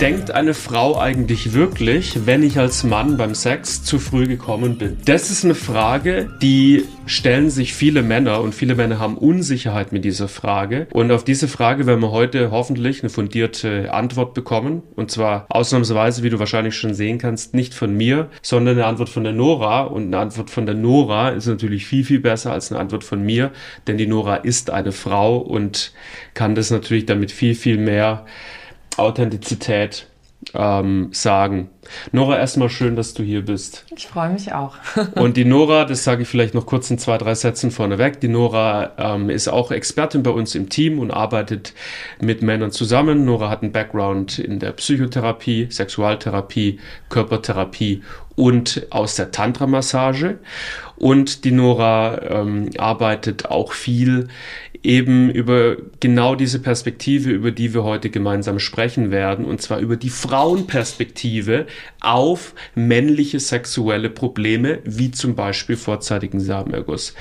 denkt eine Frau eigentlich wirklich, wenn ich als Mann beim Sex zu früh gekommen bin? Das ist eine Frage, die stellen sich viele Männer und viele Männer haben Unsicherheit mit dieser Frage. Und auf diese Frage werden wir heute hoffentlich eine fundierte Antwort bekommen. Und zwar ausnahmsweise, wie du wahrscheinlich schon sehen kannst, nicht von mir, sondern eine Antwort von der Nora. Und eine Antwort von der Nora ist natürlich viel, viel besser als eine Antwort von mir, denn die Nora ist eine Frau und kann das natürlich damit viel, viel mehr Authentizität ähm, sagen. Nora, erstmal schön, dass du hier bist. Ich freue mich auch. und die Nora, das sage ich vielleicht noch kurz in zwei, drei Sätzen vorneweg. Die Nora ähm, ist auch Expertin bei uns im Team und arbeitet mit Männern zusammen. Nora hat einen Background in der Psychotherapie, Sexualtherapie, Körpertherapie und aus der Tantra-Massage. Und die Nora ähm, arbeitet auch viel eben über genau diese Perspektive, über die wir heute gemeinsam sprechen werden, und zwar über die Frauenperspektive auf männliche sexuelle Probleme, wie zum Beispiel vorzeitigen Samenerguss.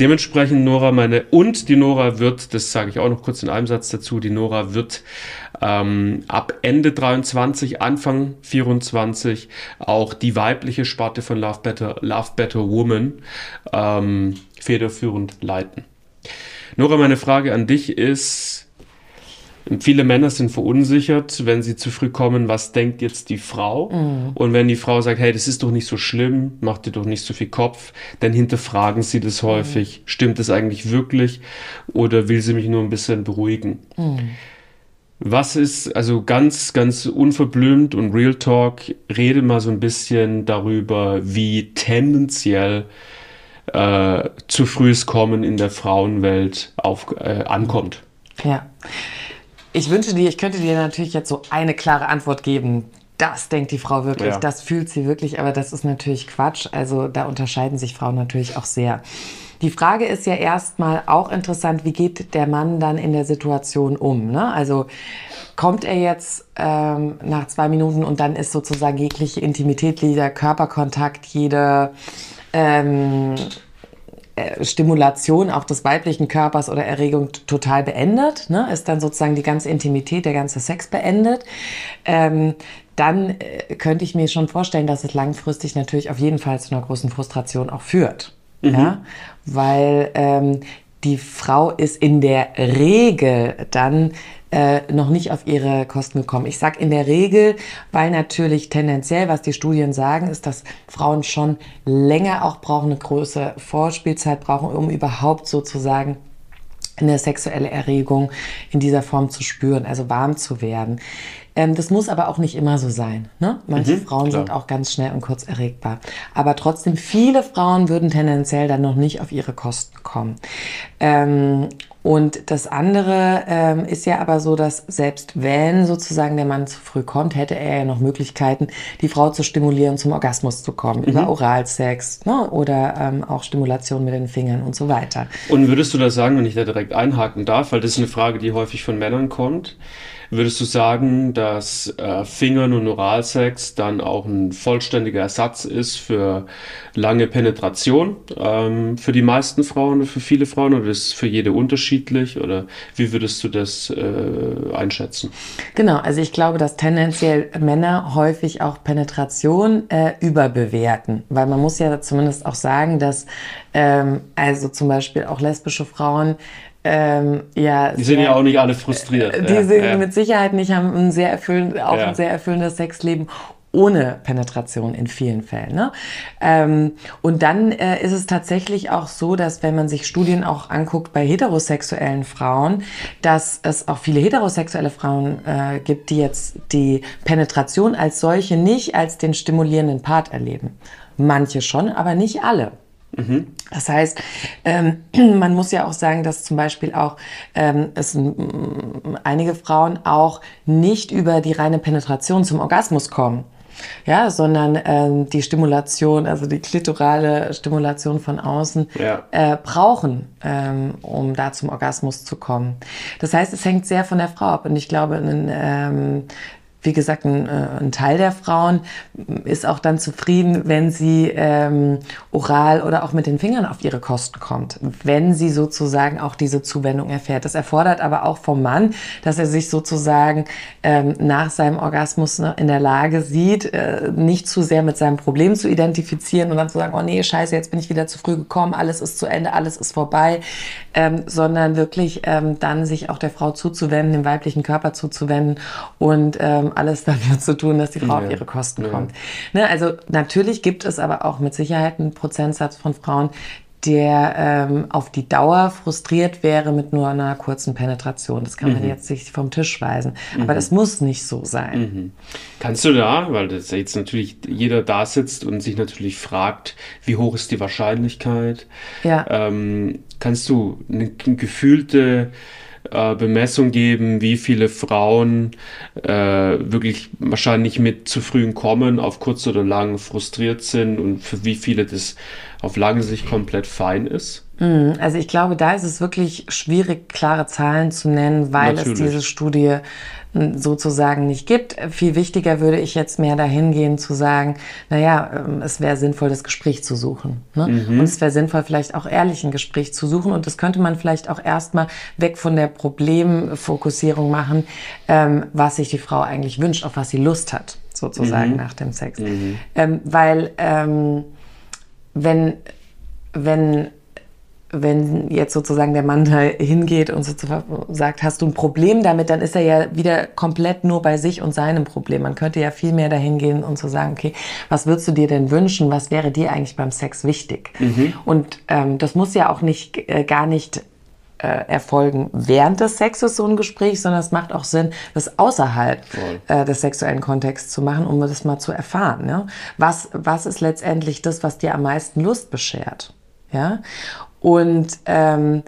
Dementsprechend Nora meine und die Nora wird, das sage ich auch noch kurz in einem Satz dazu, die Nora wird ähm, ab Ende 23, Anfang 24 auch die weibliche Sparte von Love Better, Love Better Woman ähm, federführend leiten. Nora, meine Frage an dich ist, viele Männer sind verunsichert, wenn sie zu früh kommen, was denkt jetzt die Frau? Mhm. Und wenn die Frau sagt, hey, das ist doch nicht so schlimm, mach dir doch nicht so viel Kopf, dann hinterfragen sie das mhm. häufig. Stimmt es eigentlich wirklich oder will sie mich nur ein bisschen beruhigen? Mhm. Was ist, also ganz, ganz unverblümt und Real Talk, rede mal so ein bisschen darüber, wie tendenziell äh, zu frühes Kommen in der Frauenwelt auf, äh, ankommt. Ja. Ich wünsche dir, ich könnte dir natürlich jetzt so eine klare Antwort geben. Das denkt die Frau wirklich, ja. das fühlt sie wirklich, aber das ist natürlich Quatsch. Also da unterscheiden sich Frauen natürlich auch sehr. Die Frage ist ja erstmal auch interessant, wie geht der Mann dann in der Situation um? Ne? Also kommt er jetzt ähm, nach zwei Minuten und dann ist sozusagen jegliche Intimität, jeder Körperkontakt, jede ähm, äh, Stimulation auch des weiblichen Körpers oder Erregung total beendet, ne? ist dann sozusagen die ganze Intimität, der ganze Sex beendet, ähm, dann äh, könnte ich mir schon vorstellen, dass es langfristig natürlich auf jeden Fall zu einer großen Frustration auch führt. Mhm. Ja? Weil ähm, die Frau ist in der Regel dann äh, noch nicht auf ihre Kosten gekommen. Ich sage in der Regel, weil natürlich tendenziell, was die Studien sagen, ist, dass Frauen schon länger auch brauchen, eine große Vorspielzeit brauchen, um überhaupt sozusagen eine sexuelle Erregung in dieser Form zu spüren, also warm zu werden. Ähm, das muss aber auch nicht immer so sein. Ne? Manche mhm, Frauen klar. sind auch ganz schnell und kurz erregbar. Aber trotzdem, viele Frauen würden tendenziell dann noch nicht auf ihre Kosten kommen. Ähm, und das andere ähm, ist ja aber so, dass selbst wenn sozusagen der Mann zu früh kommt, hätte er ja noch Möglichkeiten, die Frau zu stimulieren, zum Orgasmus zu kommen, mhm. über Oralsex ne? oder ähm, auch Stimulation mit den Fingern und so weiter. Und würdest du das sagen, wenn ich da direkt einhaken darf, weil das ist eine Frage, die häufig von Männern kommt, Würdest du sagen, dass äh, Fingern und Oralsex dann auch ein vollständiger Ersatz ist für lange Penetration ähm, für die meisten Frauen für viele Frauen oder ist es für jede unterschiedlich oder wie würdest du das äh, einschätzen? Genau, also ich glaube, dass tendenziell Männer häufig auch Penetration äh, überbewerten, weil man muss ja zumindest auch sagen, dass ähm, also zum Beispiel auch lesbische Frauen ähm, ja, die sind sehr, ja auch nicht alle frustriert. Die ja, sind ja. mit Sicherheit nicht, haben ein sehr erfüllend, auch ein sehr erfüllendes Sexleben ohne Penetration in vielen Fällen. Ne? Ähm, und dann äh, ist es tatsächlich auch so, dass wenn man sich Studien auch anguckt bei heterosexuellen Frauen, dass es auch viele heterosexuelle Frauen äh, gibt, die jetzt die Penetration als solche nicht als den stimulierenden Part erleben. Manche schon, aber nicht alle. Mhm. Das heißt, ähm, man muss ja auch sagen, dass zum Beispiel auch ähm, es einige Frauen auch nicht über die reine Penetration zum Orgasmus kommen. Ja, sondern ähm, die Stimulation, also die klitorale Stimulation von außen, ja. äh, brauchen, ähm, um da zum Orgasmus zu kommen. Das heißt, es hängt sehr von der Frau ab. Und ich glaube, ein, ähm, wie gesagt, ein, äh, ein, Teil der Frauen ist auch dann zufrieden, wenn sie ähm, oral oder auch mit den Fingern auf ihre Kosten kommt, wenn sie sozusagen auch diese Zuwendung erfährt. Das erfordert aber auch vom Mann, dass er sich sozusagen ähm, nach seinem Orgasmus ne, in der Lage sieht, äh, nicht zu sehr mit seinem Problem zu identifizieren und dann zu sagen, oh nee, scheiße, jetzt bin ich wieder zu früh gekommen, alles ist zu Ende, alles ist vorbei, ähm, sondern wirklich ähm, dann sich auch der Frau zuzuwenden, dem weiblichen Körper zuzuwenden und ähm, alles dafür zu tun, dass die Frau ja. auf ihre Kosten ja. kommt. Ne, also natürlich gibt es aber auch mit Sicherheit einen Prozentsatz von Frauen, der ähm, auf die Dauer frustriert wäre mit nur einer kurzen Penetration. Das kann mhm. man jetzt nicht vom Tisch weisen. Aber mhm. das muss nicht so sein. Mhm. Kannst du da, weil das jetzt natürlich jeder da sitzt und sich natürlich fragt, wie hoch ist die Wahrscheinlichkeit? Ja. Ähm, kannst du eine gefühlte äh, Bemessung geben, wie viele Frauen äh, wirklich wahrscheinlich mit zu frühen Kommen auf kurz oder lang frustriert sind und für wie viele das auf lange Sicht komplett fein ist? Mhm. Also ich glaube, da ist es wirklich schwierig, klare Zahlen zu nennen, weil Natürlich. es diese Studie sozusagen nicht gibt. Viel wichtiger würde ich jetzt mehr dahin gehen zu sagen, naja, ähm, es wäre sinnvoll, das Gespräch zu suchen. Ne? Mhm. Und es wäre sinnvoll, vielleicht auch ehrlich ein Gespräch zu suchen. Und das könnte man vielleicht auch erstmal weg von der Problemfokussierung machen, ähm, was sich die Frau eigentlich wünscht, auf was sie Lust hat, sozusagen mhm. nach dem Sex. Mhm. Ähm, weil ähm, wenn, wenn wenn jetzt sozusagen der Mann da hingeht und sagt, hast du ein Problem damit, dann ist er ja wieder komplett nur bei sich und seinem Problem. Man könnte ja viel mehr dahin gehen und zu so sagen, okay, was würdest du dir denn wünschen? Was wäre dir eigentlich beim Sex wichtig? Mhm. Und ähm, das muss ja auch nicht äh, gar nicht äh, erfolgen während des Sexes so ein Gespräch, sondern es macht auch Sinn, das außerhalb äh, des sexuellen Kontexts zu machen, um das mal zu erfahren. Ja? Was, was ist letztendlich das, was dir am meisten Lust beschert? Ja? Und ähm,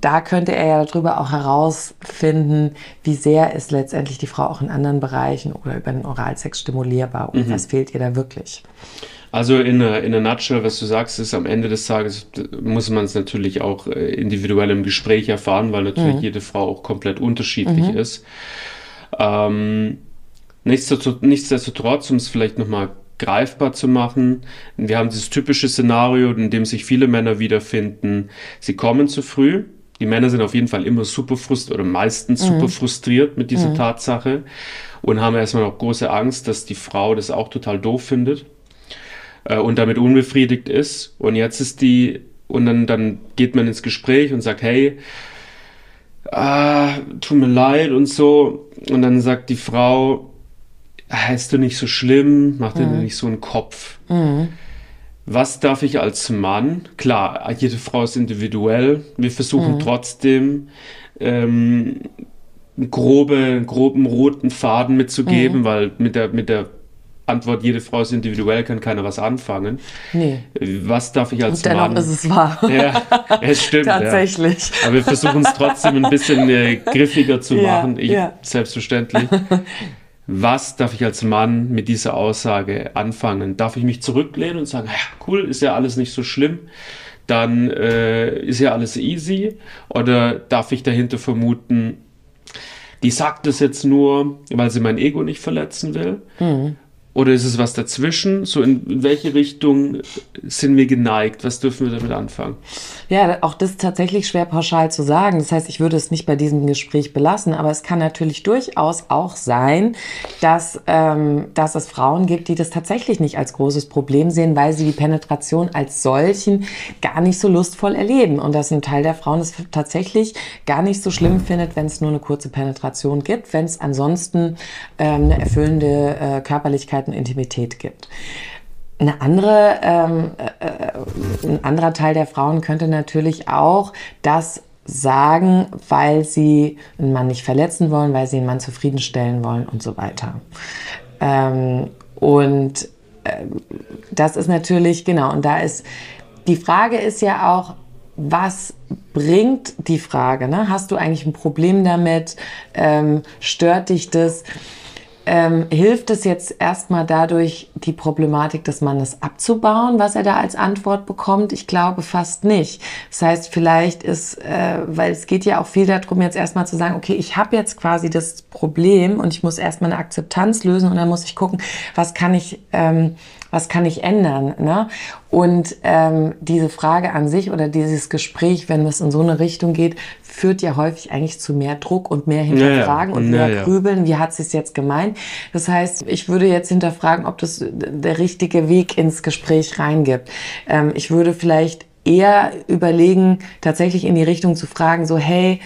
da könnte er ja darüber auch herausfinden, wie sehr ist letztendlich die Frau auch in anderen Bereichen oder über den Oralsex stimulierbar und mhm. was fehlt ihr da wirklich. Also in der, in der Nutshell, was du sagst, ist am Ende des Tages muss man es natürlich auch äh, individuell im Gespräch erfahren, weil natürlich mhm. jede Frau auch komplett unterschiedlich mhm. ist. Ähm, nichtsdestotrotz, um es vielleicht nochmal greifbar zu machen. Wir haben dieses typische Szenario, in dem sich viele Männer wiederfinden. Sie kommen zu früh. Die Männer sind auf jeden Fall immer super frustriert oder meistens mhm. super frustriert mit dieser mhm. Tatsache und haben erstmal auch große Angst, dass die Frau das auch total doof findet äh, und damit unbefriedigt ist. Und jetzt ist die, und dann, dann geht man ins Gespräch und sagt, hey, ah, tut mir leid und so. Und dann sagt die Frau, heißt du nicht so schlimm, mach dir mhm. nicht so einen Kopf. Mhm. Was darf ich als Mann? Klar, jede Frau ist individuell. Wir versuchen mhm. trotzdem ähm, grobe, groben roten Faden mitzugeben, mhm. weil mit der, mit der Antwort, jede Frau ist individuell, kann keiner was anfangen. Nee. Was darf ich als Und dennoch Mann? ist es wahr. Ja, es stimmt. Tatsächlich. Ja. Aber wir versuchen es trotzdem ein bisschen äh, griffiger zu ja, machen. Ich, ja. Selbstverständlich. was darf ich als Mann mit dieser Aussage anfangen? Darf ich mich zurücklehnen und sagen, ja, cool, ist ja alles nicht so schlimm, dann äh, ist ja alles easy? Oder darf ich dahinter vermuten, die sagt das jetzt nur, weil sie mein Ego nicht verletzen will? Mhm. Oder ist es was dazwischen? So in, in, welche Richtung sind wir geneigt? Was dürfen wir damit anfangen? Ja, auch das ist tatsächlich schwer pauschal zu sagen. Das heißt, ich würde es nicht bei diesem Gespräch belassen, aber es kann natürlich durchaus auch sein, dass, ähm, dass es Frauen gibt, die das tatsächlich nicht als großes Problem sehen, weil sie die Penetration als solchen gar nicht so lustvoll erleben. Und dass ein Teil der Frauen es tatsächlich gar nicht so schlimm findet, wenn es nur eine kurze Penetration gibt, wenn es ansonsten ähm, eine erfüllende äh, Körperlichkeit Und Intimität gibt. Eine andere, ähm, äh, äh, ein anderer Teil der Frauen könnte natürlich auch das sagen, weil sie einen Mann nicht verletzen wollen, weil sie einen Mann zufriedenstellen wollen und so weiter. Ähm, und äh, das ist natürlich, genau, und da ist, die Frage ist ja auch, was bringt die Frage? Ne? Hast du eigentlich ein Problem damit? Ähm, stört dich das? Ähm, hilft es jetzt erstmal dadurch, die Problematik des Mannes abzubauen, was er da als Antwort bekommt? Ich glaube fast nicht. Das heißt, vielleicht ist, äh, weil es geht ja auch viel darum, jetzt erstmal zu sagen, okay, ich habe jetzt quasi das Problem und ich muss erstmal eine Akzeptanz lösen und dann muss ich gucken, was kann ich, ähm, was kann ich ändern? Ne? Und ähm, diese Frage an sich oder dieses Gespräch, wenn es in so eine Richtung geht, führt ja häufig eigentlich zu mehr Druck und mehr Hinterfragen ja, ja. und mehr ja, Grübeln. Wie hat sie es jetzt gemeint? Das heißt, ich würde jetzt hinterfragen, ob das der richtige Weg ins Gespräch reingibt. Ähm, ich würde vielleicht eher überlegen, tatsächlich in die Richtung zu fragen, so, hey,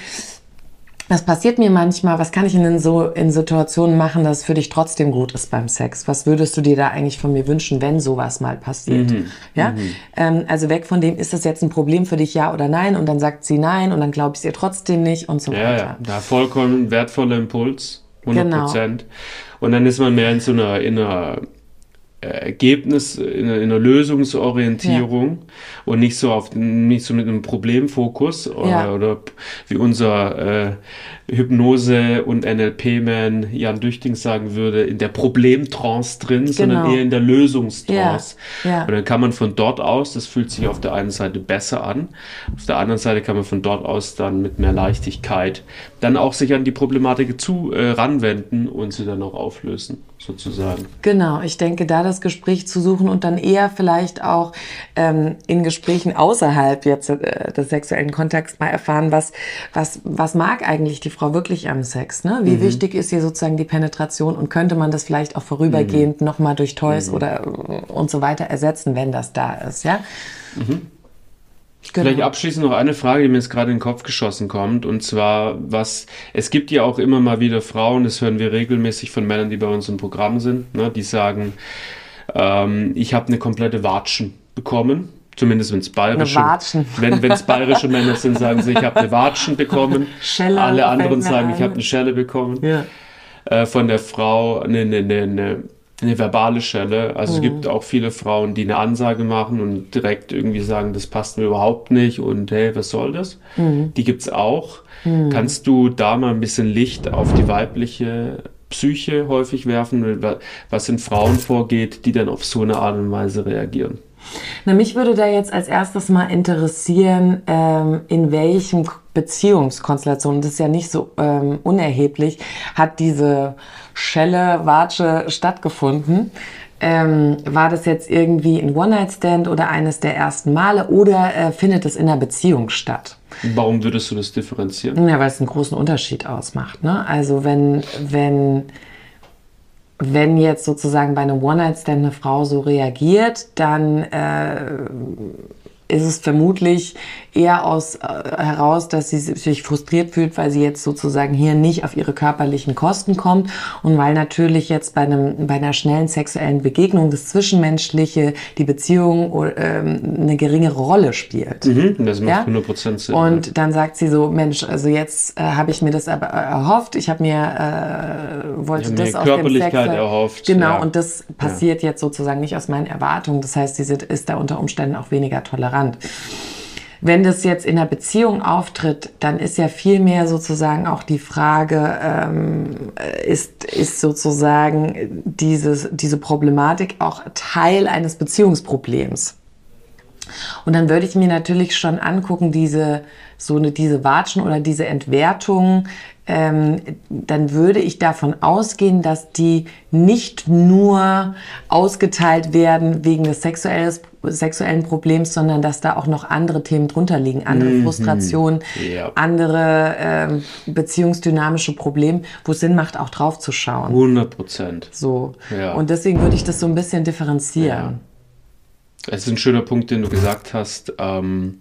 das passiert mir manchmal. Was kann ich denn so in Situationen machen, dass es für dich trotzdem gut ist beim Sex? Was würdest du dir da eigentlich von mir wünschen, wenn sowas mal passiert? Mhm. Ja, mhm. Ähm, also weg von dem, ist das jetzt ein Problem für dich, ja oder nein? Und dann sagt sie nein und dann glaube ich es ihr trotzdem nicht und so ja, weiter. Ja, da vollkommen wertvoller Impuls, 100 Prozent. Genau. Und dann ist man mehr in so einer, in einer Ergebnis, in, einer Lösungsorientierung ja. und nicht so auf nicht so mit einem Problemfokus oder, ja. oder wie unser äh, Hypnose- und NLP-Man Jan Düchting sagen würde, in der Problemtrance drin, genau. sondern eher in der Lösungstrance. Ja. Und dann kann man von dort aus, das fühlt sich auf der einen Seite besser an, auf der anderen Seite kann man von dort aus dann mit mehr Leichtigkeit dann auch sich an die Problematik zu äh, ranwenden und sie dann auch auflösen, sozusagen. Genau, ich denke, da das Gespräch zu suchen und dann eher vielleicht auch ähm, in Gesprächen außerhalb jetzt äh, des sexuellen Kontexts mal erfahren, was, was, was mag eigentlich die Frau wirklich am Sex? Ne? Wie mhm. wichtig ist hier sozusagen die Penetration und könnte man das vielleicht auch vorübergehend mhm. nochmal durch Toys mhm. oder äh, und so weiter ersetzen, wenn das da ist, ja? Mhm. Genau. Vielleicht abschließend noch eine Frage, die mir jetzt gerade in den Kopf geschossen kommt, und zwar, was, es gibt ja auch immer mal wieder Frauen, das hören wir regelmäßig von Männern, die bei uns im Programm sind, ne, die sagen, ähm, ich habe eine komplette Watschen bekommen, Zumindest wenn es bayerische, wenn es bayerische Männer sind, sagen sie, ich habe eine Watschen bekommen. Schelle Alle anderen sagen, ich habe eine Schelle bekommen. Ja. Äh, von der Frau eine, eine, eine, eine verbale Schelle. Also mhm. es gibt auch viele Frauen, die eine Ansage machen und direkt irgendwie sagen, das passt mir überhaupt nicht und hey, was soll das? Mhm. Die gibt's auch. Mhm. Kannst du da mal ein bisschen Licht auf die weibliche Psyche häufig werfen, was in Frauen vorgeht, die dann auf so eine Art und Weise reagieren? Na, mich würde da jetzt als erstes mal interessieren, ähm, in welchem Beziehungskonstellation, das ist ja nicht so ähm, unerheblich, hat diese Schelle, Watsche stattgefunden. Ähm, war das jetzt irgendwie ein One-Night-Stand oder eines der ersten Male oder äh, findet es in einer Beziehung statt? Warum würdest du das differenzieren? Ja, weil es einen großen Unterschied ausmacht. Ne? Also wenn, wenn wenn jetzt sozusagen bei einem One-Night-Stand eine Frau so reagiert, dann äh, ist es vermutlich eher aus, äh, heraus, dass sie sich frustriert fühlt, weil sie jetzt sozusagen hier nicht auf ihre körperlichen Kosten kommt und weil natürlich jetzt bei, einem, bei einer schnellen sexuellen Begegnung das Zwischenmenschliche, die Beziehung ähm, eine geringere Rolle spielt. Mhm, das macht ja? 100% Sinn. Und ja. dann sagt sie so, Mensch, also jetzt äh, habe ich mir das aber äh, erhofft, ich habe mir, äh, wollte ich das aus Körperlichkeit dem Sex, erhofft. Genau, ja. und das passiert jetzt sozusagen nicht aus meinen Erwartungen. Das heißt, sie ist da unter Umständen auch weniger tolerant. Wenn das jetzt in einer Beziehung auftritt, dann ist ja viel mehr sozusagen auch die Frage, ähm, ist, ist sozusagen dieses, diese Problematik auch Teil eines Beziehungsproblems? Und dann würde ich mir natürlich schon angucken, diese, so eine, diese Watschen oder diese Entwertung, ähm, dann würde ich davon ausgehen, dass die nicht nur ausgeteilt werden wegen des sexuelles, sexuellen Problems, sondern dass da auch noch andere Themen drunter liegen, andere mhm. Frustrationen, ja. andere ähm, beziehungsdynamische Probleme, wo es Sinn macht, auch drauf zu schauen. 100 Prozent. So. Ja. Und deswegen würde ich das so ein bisschen differenzieren. Ja. Es ist ein schöner Punkt, den du gesagt hast. Ähm,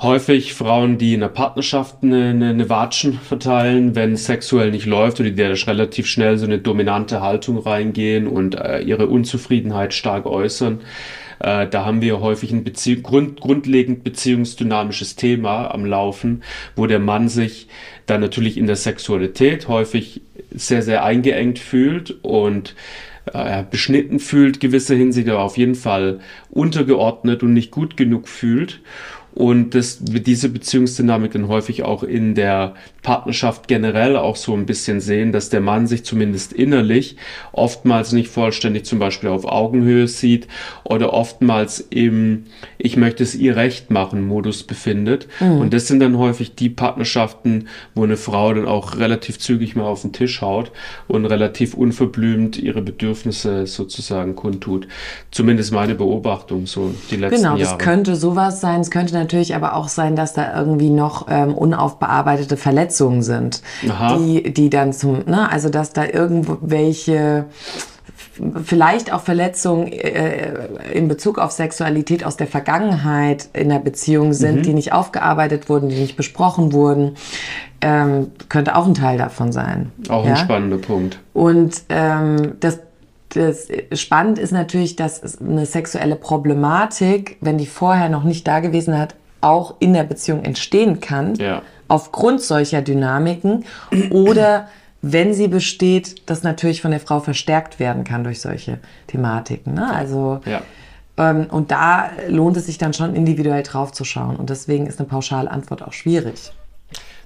häufig Frauen, die in einer Partnerschaft eine, eine, Watschen verteilen, wenn sexuell nicht läuft oder die relativ schnell so eine dominante Haltung reingehen und äh, ihre Unzufriedenheit stark äußern. Äh, da haben wir häufig ein Bezie grund grundlegend beziehungsdynamisches Thema am Laufen, wo der Mann sich dann natürlich in der Sexualität häufig sehr, sehr eingeengt fühlt und äh, beschnitten fühlt, gewisse Hinsicht, aber auf jeden Fall untergeordnet und nicht gut genug fühlt und das, diese Beziehungsdynamik dann häufig auch in der Partnerschaft generell auch so ein bisschen sehen, dass der Mann sich zumindest innerlich oftmals nicht vollständig zum Beispiel auf Augenhöhe sieht oder oftmals im Ich möchte es ihr recht machen Modus befindet. Mhm. Und das sind dann häufig die Partnerschaften, wo eine Frau dann auch relativ zügig mal auf den Tisch haut und relativ unverblümt ihre Bedürfnisse sozusagen kundtut. Zumindest meine Beobachtung so die letzten genau, Jahre. Genau, das könnte sowas sein. Es könnte natürlich aber auch sein, dass da irgendwie noch ähm, unaufbearbeitete Verletzungen sind, die, die dann zum, ne, also dass da irgendwelche vielleicht auch Verletzungen äh, in Bezug auf Sexualität aus der Vergangenheit in der Beziehung sind, mhm. die nicht aufgearbeitet wurden, die nicht besprochen wurden, ähm, könnte auch ein Teil davon sein. Auch ja? ein spannender Punkt. Und ähm, das das spannend ist natürlich, dass eine sexuelle Problematik, wenn die vorher noch nicht da gewesen hat, auch in der Beziehung entstehen kann, ja. aufgrund solcher Dynamiken oder wenn sie besteht, das natürlich von der Frau verstärkt werden kann durch solche Thematiken. Ne? Also ja. ähm, und da lohnt es sich dann schon individuell drauf zu schauen und deswegen ist eine pauschale Antwort auch schwierig.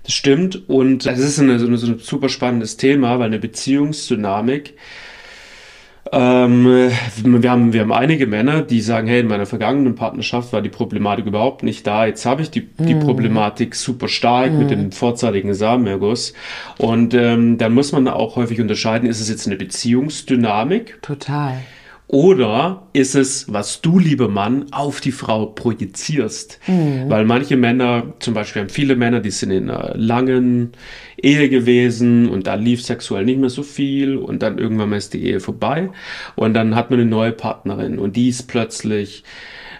Das stimmt und das ist eine, so, ein super spannendes Thema, weil eine Beziehungsdynamik ähm, wir, haben, wir haben einige Männer, die sagen, hey, in meiner vergangenen Partnerschaft war die Problematik überhaupt nicht da. Jetzt habe ich die, die mm. Problematik super stark mm. mit dem vorzeitigen Samenerguss. Und ähm, dann muss man auch häufig unterscheiden, ist es jetzt eine Beziehungsdynamik? Total. Oder ist es, was du, lieber Mann, auf die Frau projizierst? Mhm. Weil manche Männer, zum Beispiel haben viele Männer, die sind in einer langen Ehe gewesen und da lief sexuell nicht mehr so viel und dann irgendwann mal ist die Ehe vorbei und dann hat man eine neue Partnerin und die ist plötzlich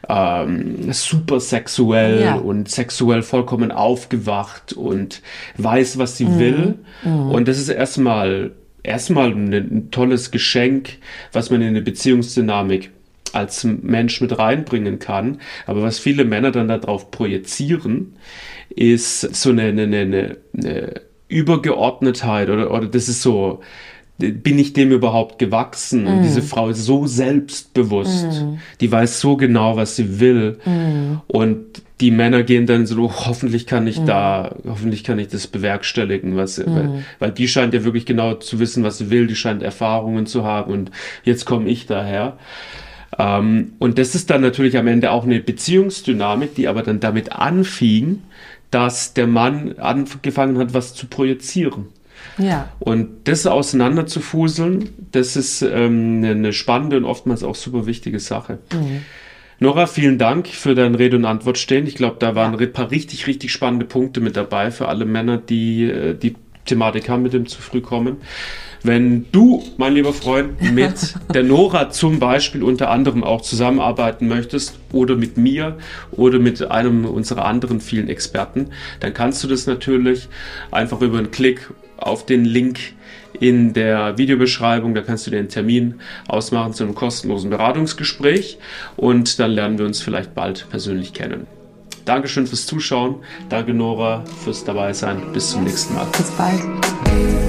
ähm, super sexuell ja. und sexuell vollkommen aufgewacht und weiß, was sie mhm. will. Mhm. Und das ist erstmal erstmal ein, tolles Geschenk, was man in eine Beziehungsdynamik als Mensch mit reinbringen kann. Aber was viele Männer dann darauf projizieren, ist so eine, eine, eine, eine Übergeordnetheit oder, oder das ist so, bin ich dem überhaupt gewachsen? Mm. Diese Frau ist so selbstbewusst, mm. die weiß so genau, was sie will. Mm. Und die Männer gehen dann so, hoffentlich kann ich da, hoffentlich kann ich das bewerkstelligen, was, weil, weil, die scheint ja wirklich genau zu wissen, was sie will, die scheint Erfahrungen zu haben und jetzt komme ich daher. Ähm, und das ist dann natürlich am Ende auch eine Beziehungsdynamik, die aber dann damit anfing, dass der Mann angefangen hat, was zu projizieren. Ja. Und das auseinanderzufuseln, das ist ähm, eine spannende und oftmals auch super wichtige Sache. Mhm. Nora, vielen Dank für dein Rede und Antwort stehen. Ich glaube, da waren ein paar richtig, richtig spannende Punkte mit dabei für alle Männer, die äh, die Thematik haben mit dem zu früh kommen. Wenn du, mein lieber Freund, mit der Nora zum Beispiel unter anderem auch zusammenarbeiten möchtest oder mit mir oder mit einem unserer anderen vielen Experten, dann kannst du das natürlich einfach über einen Klick auf den Link in der Videobeschreibung. Da kannst du einen Termin ausmachen zu einem kostenlosen Beratungsgespräch und dann lernen wir uns vielleicht bald persönlich kennen. Dankeschön fürs Zuschauen. Danke Nora fürs Dabeisein. Bis zum nächsten Mal. Bis bald.